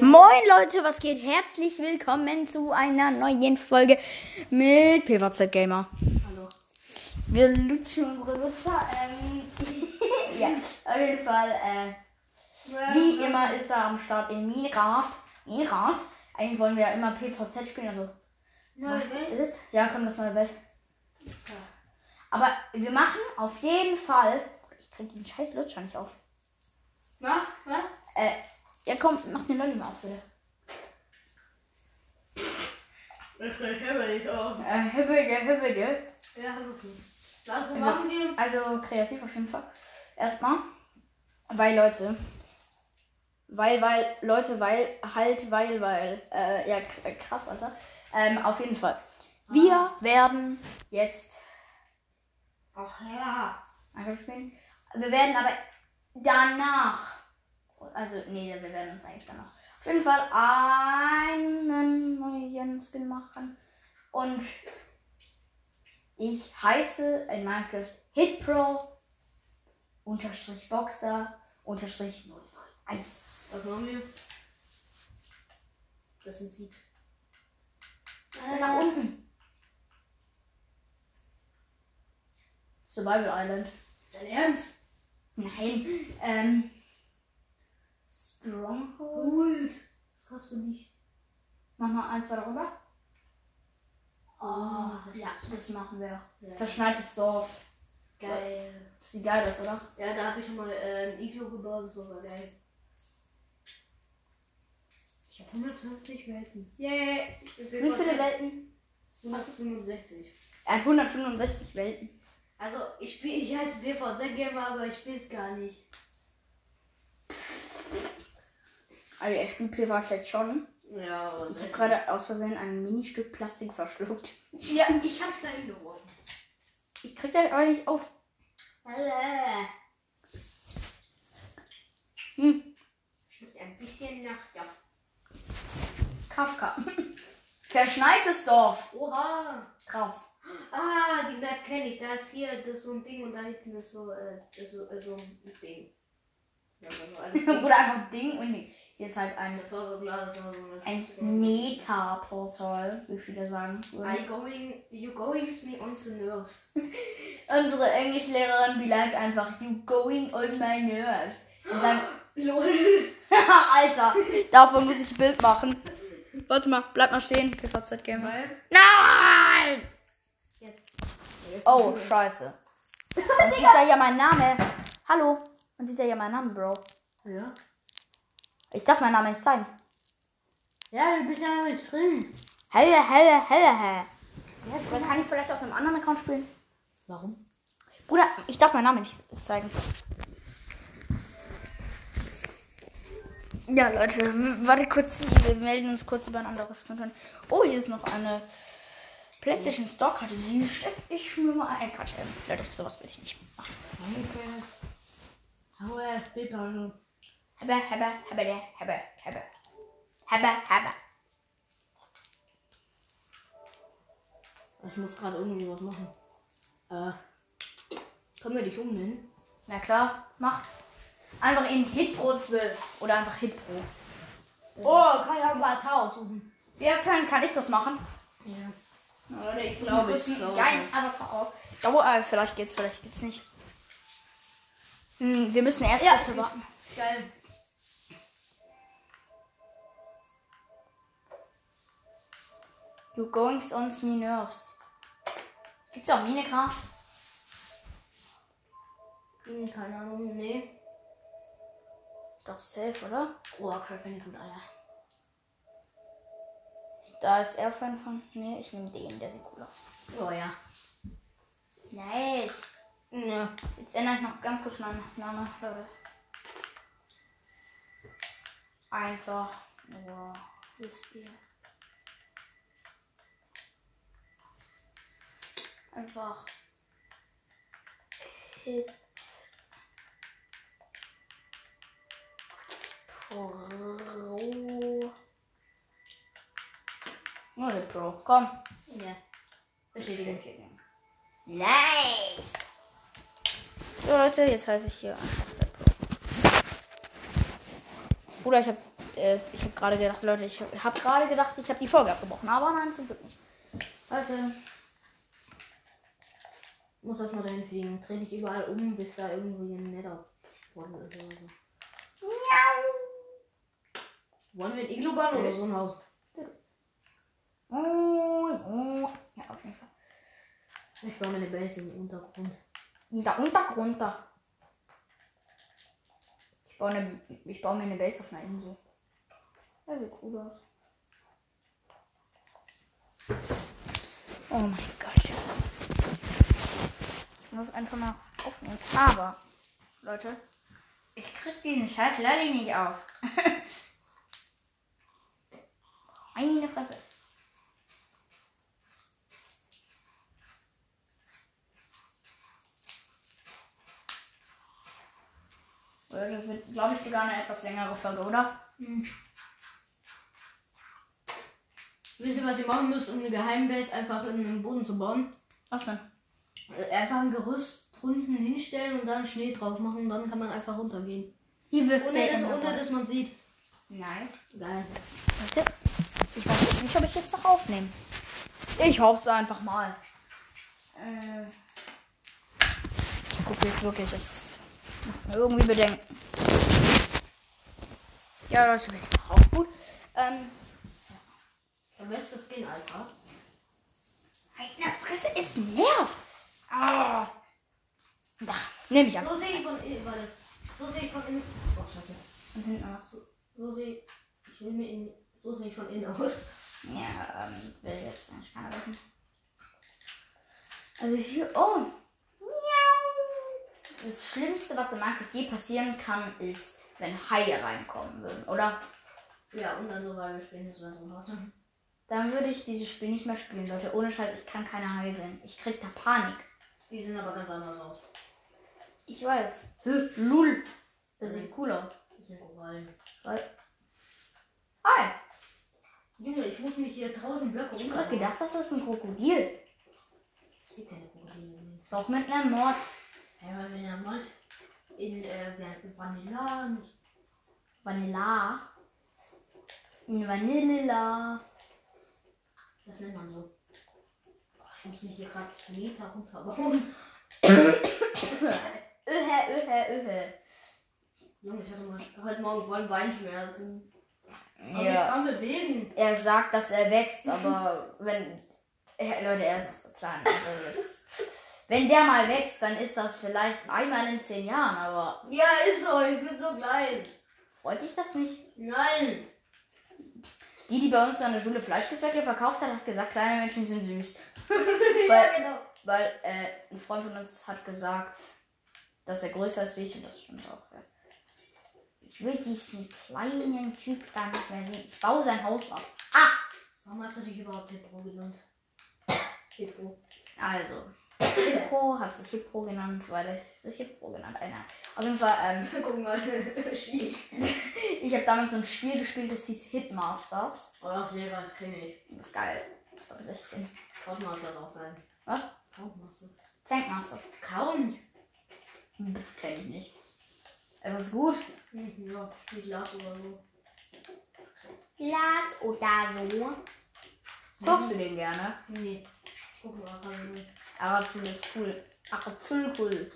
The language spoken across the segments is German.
Moin Leute, was geht? Herzlich willkommen zu einer neuen Folge mit PVZ Gamer. Hallo. Wir lutschen unsere Lutscher. Ähm, ja, auf jeden Fall. Äh, wie immer ist er am Start in Minecraft. Minecraft. Eigentlich wollen wir ja immer PVZ spielen, also. Neue Welt? das? Ja, komm, das neue Welt. Aber wir machen auf jeden Fall. Ich krieg den scheiß Lutscher nicht auf. Mach, mach. Äh, ja komm, mach den Lolli mal auf, bitte. Ich höre nicht auf. Äh, hübbel, hübbel, Ja, hallo. Was machen wir? Also kreativ auf jeden Fall. Erstmal, weil Leute, weil, weil, Leute, weil, halt, weil, weil, äh, ja, äh, krass, Alter. Ähm, auf jeden Fall. Wir werden jetzt Ach ja. Spielen. Wir werden aber danach, also, nee, wir werden uns eigentlich danach auf jeden Fall einen neuen Skin machen. Und ich heiße in Minecraft HitPro unterstrich Boxer unterstrich 001. Was machen wir? Das sind Seed. Nach unten. Survival Island. Dein Ernst? Nein. Ähm. Stronghold. Gut. Das glaubst du nicht. Mach mal eins weiter rüber. Oh, Ja, das machen wir. Ja. Verschneites Dorf. Geil. Das sieht geil aus, oder? Ja, da habe ich schon mal äh, ein Iglo gebaut, das war geil. Ich habe 150 Welten. Yay! Wie viele Welten? 165. Er hat 165 Welten. Also, ich spiele, ich heiße BVZ Gamer, aber ich spiele es gar nicht. Also er spielt PvP jetzt schon. Ja, aber Ich habe gerade aus Versehen ein Ministück Plastik verschluckt. Ja, ich hab's da hingeworfen. Ich krieg das aber nicht auf. Hm. Schmeckt ein bisschen nach ja. Kafka. Verschneites Dorf. Oha! Krass. Ah, die Map kenne ich. Da ist hier das so ein Ding und da hinten ist so, äh, ist so, äh, so ein Ding. Ja, also alles Ding. Oder einfach Ding und nee. Hier ist halt ein, Das war so klar, das war so ein Meta-Portal, wie viele sagen. I going, you going me on the nerves. Unsere Englischlehrerin beleidigt einfach, you going on my nerves. Und dann, Lol. Alter, davon muss ich ein Bild machen. Warte mal, bleib mal stehen, PVZ Gamer. Nein! jetzt. Oh, scheiße. Man sieht da ja meinen Namen. Hallo, man sieht da ja meinen Namen, Bro. Ja. Ich darf meinen Namen nicht zeigen. Ja, du bist ja noch nicht drin. Helle, helle, helle, helle. Oder kann ich vielleicht auf einem anderen Account spielen? Warum? Bruder, ich darf meinen Namen nicht zeigen. Ja, Leute, warte kurz. Wir melden uns kurz über ein anderes Content. Oh, hier ist noch eine PlayStation Store Karte. Die stecke ich mir mal ein. Quatsch, ähm, Leute, sowas will ich nicht machen. Danke. Hau Hebbe, hebbe, hebbe, hebbe, hebbe. Hebbe, hebbe. Ich muss gerade irgendwie was machen. Äh. Können wir dich umnennen? Na klar, mach. Einfach in Hitpro 12 oder einfach Hitpro. Oh, kann ich auch mal Tau suchen. Ja, kann, kann ich das machen? Ja. Oder ich Glaube ich, glaube Ja, einfach aus. Dauer, äh, vielleicht geht's, vielleicht geht's nicht. Hm, wir müssen erst Ja, warten. Geil. You going on me nerves. Gibt's auch Minecraft? Hm, keine Ahnung, nee. Doch safe, oder? Oh, Craft Bandicoot, Alter. Da ist er Fan von. Nee, ich nehme den, der sieht cool aus. Oh ja. Nice. Ja. Jetzt ändere ich noch ganz kurz meinen Namen, Leute. Einfach nur wisst ihr. Einfach Hit Pro. Nur Hit Pro. Komm. Ja. Bestätigen. Nice! So Leute, jetzt heiße ich hier. Bruder, ich habe äh, ich habe gerade gedacht, Leute, ich habe gerade gedacht, ich habe die Folge abgebrochen, aber nein, zum Glück nicht. Leute, Muss erstmal dahin fliegen. Dreh dich überall um, bis da irgendwie ein netter Spawn oder so. Wollen wir ein Iglo bauen oder so ein Haus? oh, oh. ja, auf jeden Fall. Ich baue mir eine Base im Untergrund. Da Untergrund da. Ich baue, eine, ich baue mir eine Base auf einer Insel. Ja, sieht cool aus. Oh mein Gott. Muss einfach mal aufnehmen. Aber, Leute, ich krieg diesen Scheiß leider nicht auf. Meine Fresse. Das wird, glaube ich, sogar eine etwas längere Folge, oder? Wisst ihr, was ihr machen müsst, um eine Geheimbase einfach in den Boden zu bauen? Was denn? Einfach ein Gerüst drunten hinstellen und dann Schnee drauf machen und dann kann man einfach runtergehen. Hier wirst Ohne dass, ohne dass man sieht. Nice. Geil. Warte. Ich weiß jetzt nicht, ob ich jetzt noch aufnehme. Ich hoffe es einfach mal. Äh, ich gucke jetzt wirklich, mir irgendwie Bedenken. Ja, das ist auch gut. Ähm, Der beste Skin, Alter. meine Fresse, es nervt. Ah. Da, nehme ich an. So sehe ich von innen. Warte. So sehe ich von innen. Oh, scheiße. Und hinten aus. So, so sehe ich. will mir in, So sehe ich von innen aus. Ja, ähm, will jetzt eigentlich keiner wissen. Also hier, oh. Miau. Das Schlimmste, was in Minecraft je passieren kann, ist, wenn Haie reinkommen würden, oder? Ja, und dann so weiter spielen, das wäre so. Dann würde ich dieses Spiel nicht mehr spielen, Leute. Ohne Scheiß, ich kann keine Haie sehen. Ich krieg da Panik. Die sehen aber ganz anders aus. Ich weiß. Hö, Lul. Das sieht cool aus. Das sind Korallen. Weil- Hi. Junge, ich muss mich hier draußen Blöcke Ich hab grad gedacht, das ist ein Krokodil. Es gibt keine Krokodile. Doch mit einem Mord. Ja, wir ja mal in äh, Vanilla. Vanilla. In Vanilla. Das nennt man so. Ich muss mich hier gerade Meter runterbauen. Öhe, öhe, öhe. Junge, ich hatte mal heute Morgen voll Beinschmerzen. Aber ich Ja. kann bewegen. Er sagt, dass er wächst, aber wenn. Leute, er ist klein. Also das, wenn der mal wächst, dann ist das vielleicht einmal in zehn Jahren, aber Ja, ist so. Ich bin so klein. freut dich das nicht? Nein. Die, die bei uns an der Schule Fleischgespeckle verkauft hat, hat gesagt, kleine Menschen sind süß. ja, genau. Weil äh, ein Freund von uns hat gesagt, dass er größer ist wie ich und das stimmt auch. Ja. Ich will diesen kleinen Typ gar nicht mehr sehen. Ich baue sein Haus ab. Ah! Warum hast du dich überhaupt Hippo genannt? Hippo. Also, Hippo hat sich Hippo genannt, weil er sich Hippo genannt. Einer. Auf jeden Fall, ähm, Guck mal. Schieß. ich habe damals so ein Spiel gespielt, das hieß Hitmasters. Oh, sehr was kenne ich. Das ist geil. Ich glaube 16. Countmaster ist auch geil. Was? Countmaster. Tankmasters. Count? Pff, kenn ich nicht. Es ist gut. Hm, ja, spielt Lars oder so. Glas oder so. Guckst du den gerne? Nee. Rein. Arazul ist cool. Arazul cool.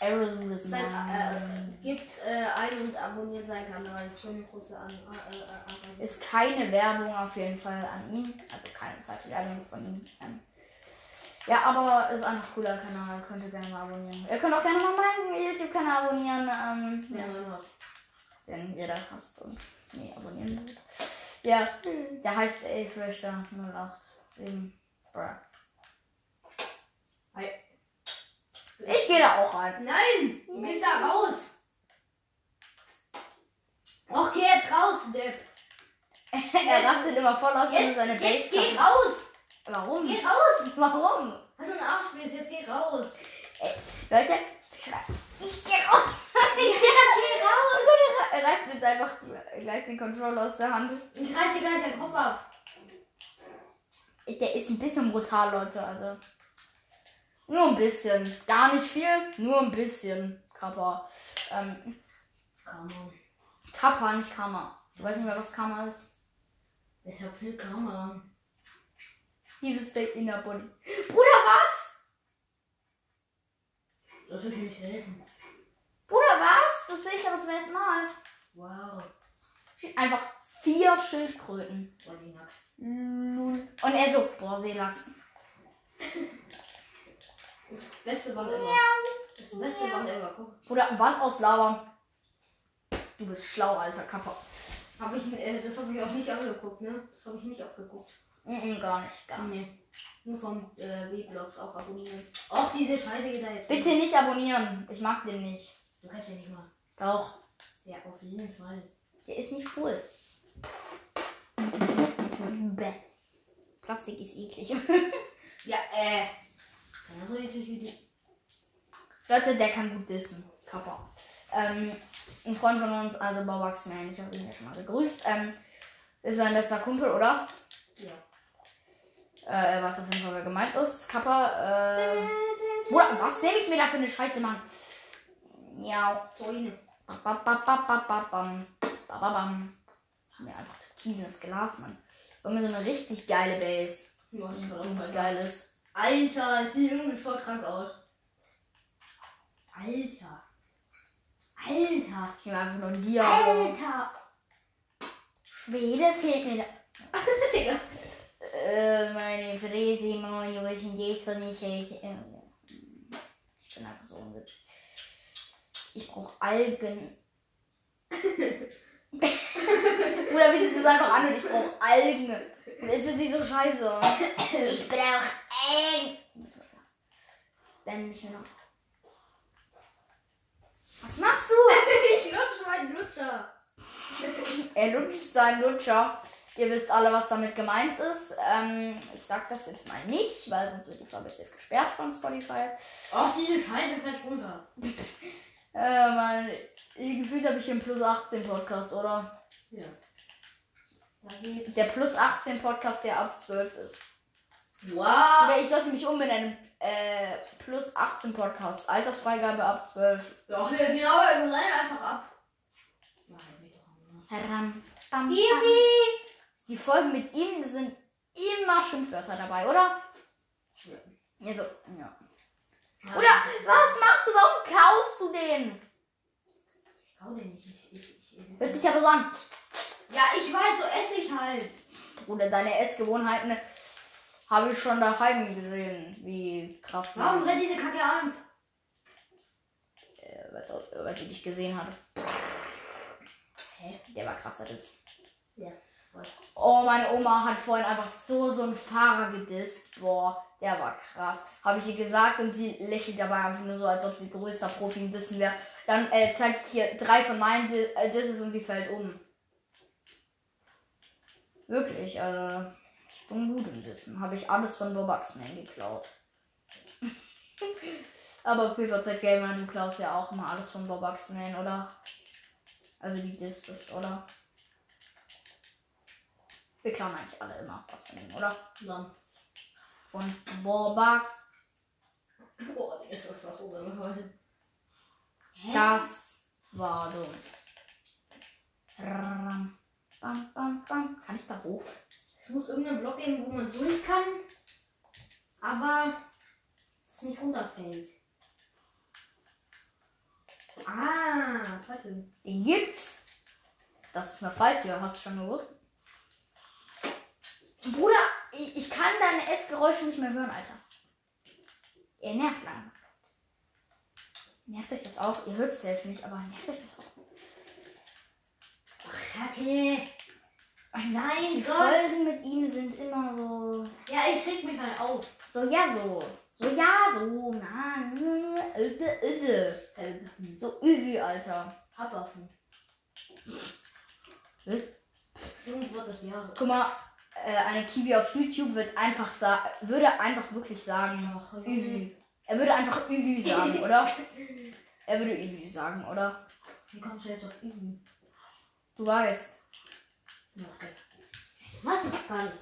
Aerosol ist Sein, nice. äh, gibt's äh, ein und abonniert seinen Kanal. Schon große an. Äh, äh, äh, Ist keine Werbung auf jeden Fall an ihn. Also keine zweite Werbung von ihm. Ähm, ja, aber ist einfach ein cooler Kanal. Könnt ihr gerne mal abonnieren. Ihr könnt auch gerne mal meinen YouTube-Kanal abonnieren. Ähm, ja, ja, den jeder hasst und nee, abonnieren. Ja, der heißt Afreshter 08. Wegen, bruh. Ich gehe da auch rein. Nein! Du gehst da raus! Och, geh jetzt raus, Depp! er rastet immer voll aus, wenn er Jetzt, seine Base jetzt geh raus! Warum? Geh raus! Warum? Weil du ein Arsch bist, jetzt geh raus! Leute, schrei- ich geh raus. geh raus! er reißt mir jetzt einfach gleich den Controller aus der Hand. Ich reiß dir gleich deinen Kopf ab! Der ist ein bisschen brutal, Leute. Also. Nur ein bisschen. Gar nicht viel, nur ein bisschen. Kappa. Ähm, on. Kappa, nicht Kammer. Du weißt nicht mehr, was Karma ist. Ich hab viel Karma. Liebes Steak in der Body. Bruder, was? Das will ich nicht helfen. Bruder, was? Das sehe ich aber zum ersten Mal. Wow. Einfach vier Schildkröten. Die nackt. Und er so, boah, Seelachs. Beste Wand ever. Das beste Wand ever. Guck. Bruder, Wand aus Lava. Du bist schlau, alter Kappa. Hab ich, äh, das habe ich auch nicht angeguckt, ne? Das habe ich nicht abgeguckt. Mhm, gar nicht, gar nicht. Nee. Nur vom äh, W-Blogs auch abonnieren. Auch diese Scheiße geht da jetzt. Bitte nicht abonnieren. Ich mag den nicht. Du kannst ja nicht mal. Doch. Ja, auf jeden Fall. Der ist nicht cool. Bäh. Plastik ist eklig. Ja, äh. Genauso eklig wie du. Leute, der kann gut dissen. Kappa. Ähm, ein Freund von uns, also nein, ich habe ihn ja schon mal gegrüßt. Ähm, ist sein bester Kumpel, oder? Ja. Äh, weiß auf jeden Fall, gemeint ist. Kappa, äh. Bruder, was nehme ich mir da für eine Scheiße, Mann? Ja. Zäune. Bababam. Haben wir einfach türkisenes Glas, Mann. Wir haben so eine richtig geile Base. Ja, Die auch richtig geil. Alter, ich sehe irgendwie voll krank aus. Alter. Alter. Ich nehme einfach nur ein Diablo. Alter. Schwede fehlt mir da. Digga. Äh, meine Fräse, mein Junge, jetzt von mich. äh, Ich bin einfach so unwitzig. Ich brauche Algen. Oder wie sieht das einfach an und ich brauche Algen. Und jetzt wird die so scheiße. Ich brauche Algen. Wenn mich noch. Was machst du? ich lutsche meinen Lutscher. Er lutscht seinen Lutscher. Ihr wisst alle, was damit gemeint ist. Ähm, ich sag das jetzt mal nicht, weil sonst wird die Folge safe gesperrt von Spotify. Ach, diese Scheiße fällt runter. Äh, man, gefühlt habe ich den Plus 18 Podcast, oder? Ja. Der Plus 18 Podcast, der ab 12 ist. Wow. Oder ich sollte mich umbenennen. Äh, Plus 18 Podcast. Altersfreigabe ab 12. Ja, ja, genau, wir rennen einfach ab. Doch. Ram, bam, bam. Die Folgen mit ihm sind immer Schimpfwörter dabei, oder? Ja. Also, ja. Ja, Oder was machst du? Warum kaust du den? Ich kau den nicht. Ich, ich, ich, Hört sich aber so an. ja, ich weiß, so esse ich halt. Oder deine Essgewohnheiten habe ich schon daheim gesehen, wie krass. Warum sind. brennt diese Kacke an? Äh, weil sie dich gesehen hat. Hä? Der war krasser das. Ja, voll. Oh, meine Oma hat vorhin einfach so so einen Fahrer gedisst. Boah, der war krass. Habe ich ihr gesagt und sie lächelt dabei einfach nur so, als ob sie größter Profi im Dissen wäre. Dann äh, zeigt hier drei von meinen äh, Disses und sie fällt um. Wirklich, also im Dissen. Habe ich alles von Bob Axman geklaut. Aber PVZ Gamer, du klaust ja auch immer alles von Bob Axman, oder? Also die Disses, oder? Wir klauen eigentlich alle immer was von ihm, oder? Dann. Von Bobax. Boah, der ist fast umgefallen. Hä? Das war dumm. Bam, bam, bam. Kann ich da hoch? Muss irgendeinen Block geben, wo man durch kann, aber es nicht runterfällt. Ah, Falltür. Den gibt's. Das ist eine Falltür, hast du schon gewusst? Bruder, ich, ich kann deine Essgeräusche nicht mehr hören, Alter. Er nervt langsam. Nervt euch das auch? Ihr hört es selbst nicht, aber nervt euch das auch? Ach, Kacke. Sein Die Gott. Folgen mit ihm sind immer so. Ja, ich krieg mich halt auf. So, ja, so. So, ja, so. Nö, öde, öde. Äh, So, üvi, Alter. Abaffen. Was? Irgendwo das Jahre. Guck mal, äh, eine Kiwi auf YouTube wird einfach sa würde einfach wirklich sagen, Ach, Üvi. Er würde einfach Üvi sagen, oder? Er würde Üvi sagen, oder? Wie kommst du jetzt auf Üben? Du weißt. Was ist gar nicht?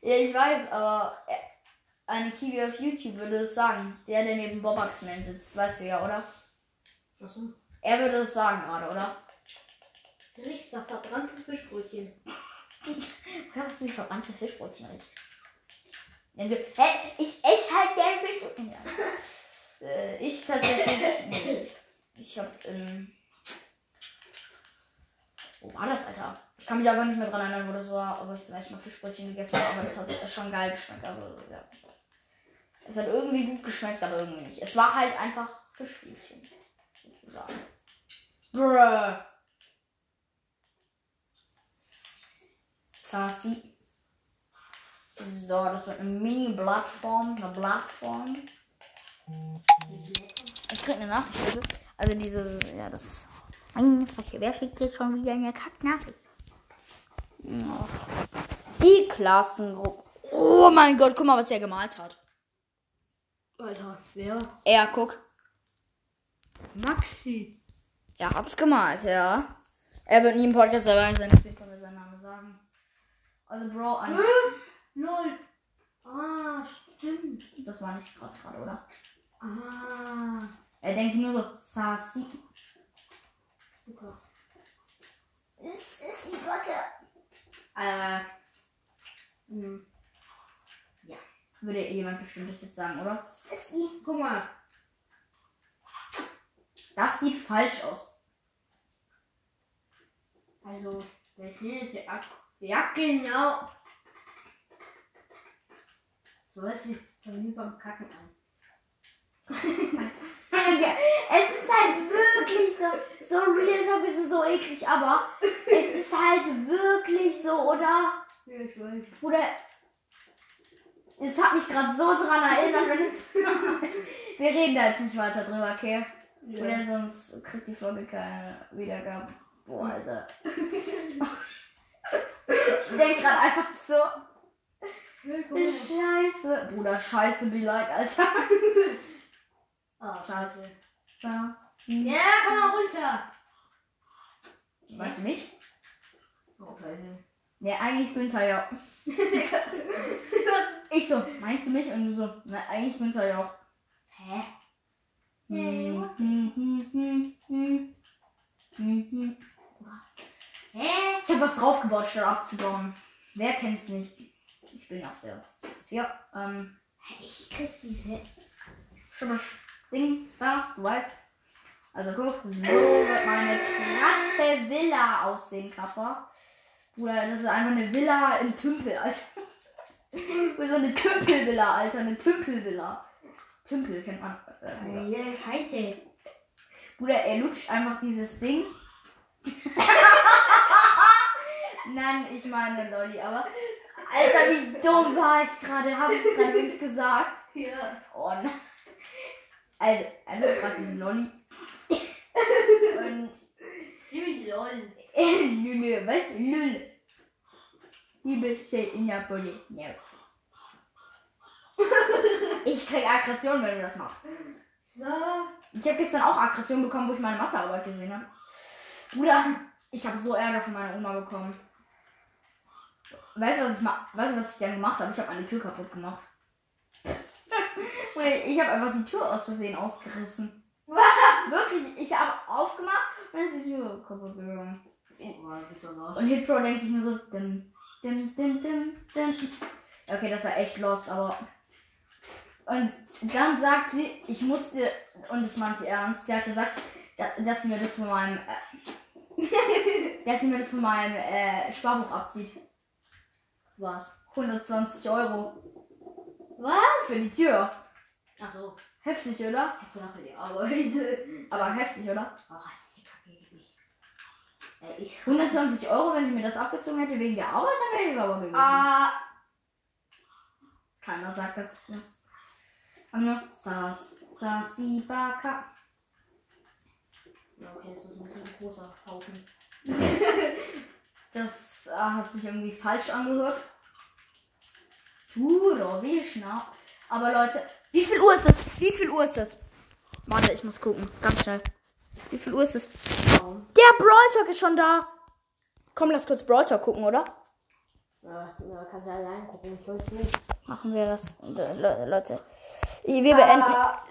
Ja, ich weiß, aber äh, eine Kiwi auf YouTube würde es sagen. Der, der neben Bob Axman sitzt, weißt du ja, oder? Achso. Er würde es sagen gerade, oder? Richtig sag verbrannte Fischbrötchen. Hör, was du die verbrannte Fischbrötchen redest. Ja, du, hä? Ich esse halt gern Fischbrötchen. Ja. äh, ich tatsächlich nicht. Ich hab, ähm. Wo war das, Alter? Ich kann mich aber nicht mehr dran erinnern, wo das war, wo ich ersten Mal Fischbrötchen gegessen habe, aber das hat schon geil geschmeckt. Also, ja. Es hat irgendwie gut geschmeckt, aber irgendwie nicht. Es war halt einfach Fischbrötchen. Sozusagen. Bruh. Sassy. So, das wird eine Mini-Blattform. Eine Blattform. Ich krieg eine Nachricht. Also diese, ja, das. Mein Fresse, wer schickt jetzt schon wieder eine Kacknachricht? Ja. Die Klassengruppe. Oh mein Gott, guck mal, was er gemalt hat. Alter, wer? Er, guck. Maxi. Er hat's gemalt, ja. Er wird nie im Podcast dabei sein, deswegen können wir seinen Namen sagen. Also, Bro, ein, Lol. Ah, stimmt. das war nicht krass gerade, oder? Ah. Er denkt sich nur so, Sassi. Es ist die Backe. Äh. Hm. Ja. Würde jemand bestimmtes jetzt sagen, oder? Es ist die. Guck mal. Das sieht falsch aus. Also, der chinesische Ak Ja, genau. So hört sich bei mir beim Kacken an. es ist halt wirklich so, so real talk ist so eklig, aber es ist halt wirklich so, oder? Ja, ich weiß. Oder es hat mich gerade so dran erinnert, wenn es. Wir reden da jetzt nicht weiter drüber, okay? Oder Ja. sonst kriegt die Folge keine Wiedergabe. Boah, Alter. Ich denke gerade einfach so. Ja. Scheiße. Bruder, scheiße, be like, Alter. Ah, Sass. Ja, komm mal runter. Weißt du mich? Oh, scheiße. Ne, eigentlich Günther ja. Ich so, meinst du mich? Und du so, na, eigentlich Günther ja. Hä? Hm. Hä? Ich hab was draufgebaut, statt abzubauen. Wer kennt's nicht? Ich bin auf der 4. Ähm, Ich krieg diese. Schubbisch Ding da, du weißt. Also guck, so wird meine krasse Villa aussehen, Kappa. Bruder, das ist einfach eine Villa im Tümpel, Alter. so eine Tümpelvilla, Alter, eine Tümpelvilla. Tümpel kennt man. Äh, Bruder. Ja, scheiße. Bruder, er lutscht einfach dieses Ding. Nein, ich meine Lolli, aber. Alter, wie dumm war ich gerade? Habe ich es gerade wirklich gesagt? Ja. Oh nein. Also, nutzt gerade diesen Lolli. Und. Ziemlich lol. Äh, Lülle, was? Lülle. Liebe steht in der Bulli. Ich krieg Aggression, wenn du das machst. So. Ich habe gestern auch Aggression bekommen, wo ich meine Mathearbeit gesehen habe. Bruder, ich habe so Ärger von meiner Oma bekommen. Weißt du, was ich ma weißt was ich dann gemacht habe? Ich habe meine Tür kaputt gemacht. Ich habe einfach die Tür aus Versehen ausgerissen. Was? Wirklich, ich habe aufgemacht und dann ist die Tür kaputt gegangen. Oh? Und Hitpro denkt sich nur so, dim, dim, dim, dim, dim. Okay, das war echt lost, aber. Und dann sagt sie, ich musste, und das meint sie ernst, sie hat gesagt, da- dass sie mir das von meinem, äh, dass sie mir das von meinem äh, Sparbuch abzieht. Was? 120 Euro Was? für die Tür. Ach so. Heftig, oder? Ich bin auch für die Arbeit. Aber heftig, oder? Oh, die Kacke geht nicht. Ey, ich. 120 Euro, wenn sie mir das abgezogen hätte wegen der Arbeit, dann wäre ich sauber gewesen. Ah. Keiner sagt dazu was. Aber nur Sas, Sasibaka. Ja, okay, das ist ein bisschen ein großer Haufen. Das äh, hat sich irgendwie falsch angehört. Turo, wie schnapp. Aber Leute, wie viel Uhr ist das? Wie viel Uhr ist das? Warte, ich muss gucken. Ganz schnell. Wie viel Uhr ist es? Der Brawl Talk ist schon da. Komm, lass kurz Brawl Talk gucken, oder? Ja, ja, kannst ja allein gucken. Ich weiß nicht. Machen wir das. Le- Leute. Wir beenden, Ah,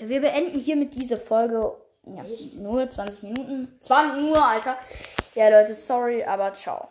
wir beenden hiermit diese Folge. Ja, nur 20 Minuten. 20 Uhr, Alter. Ja, Leute, sorry, aber ciao.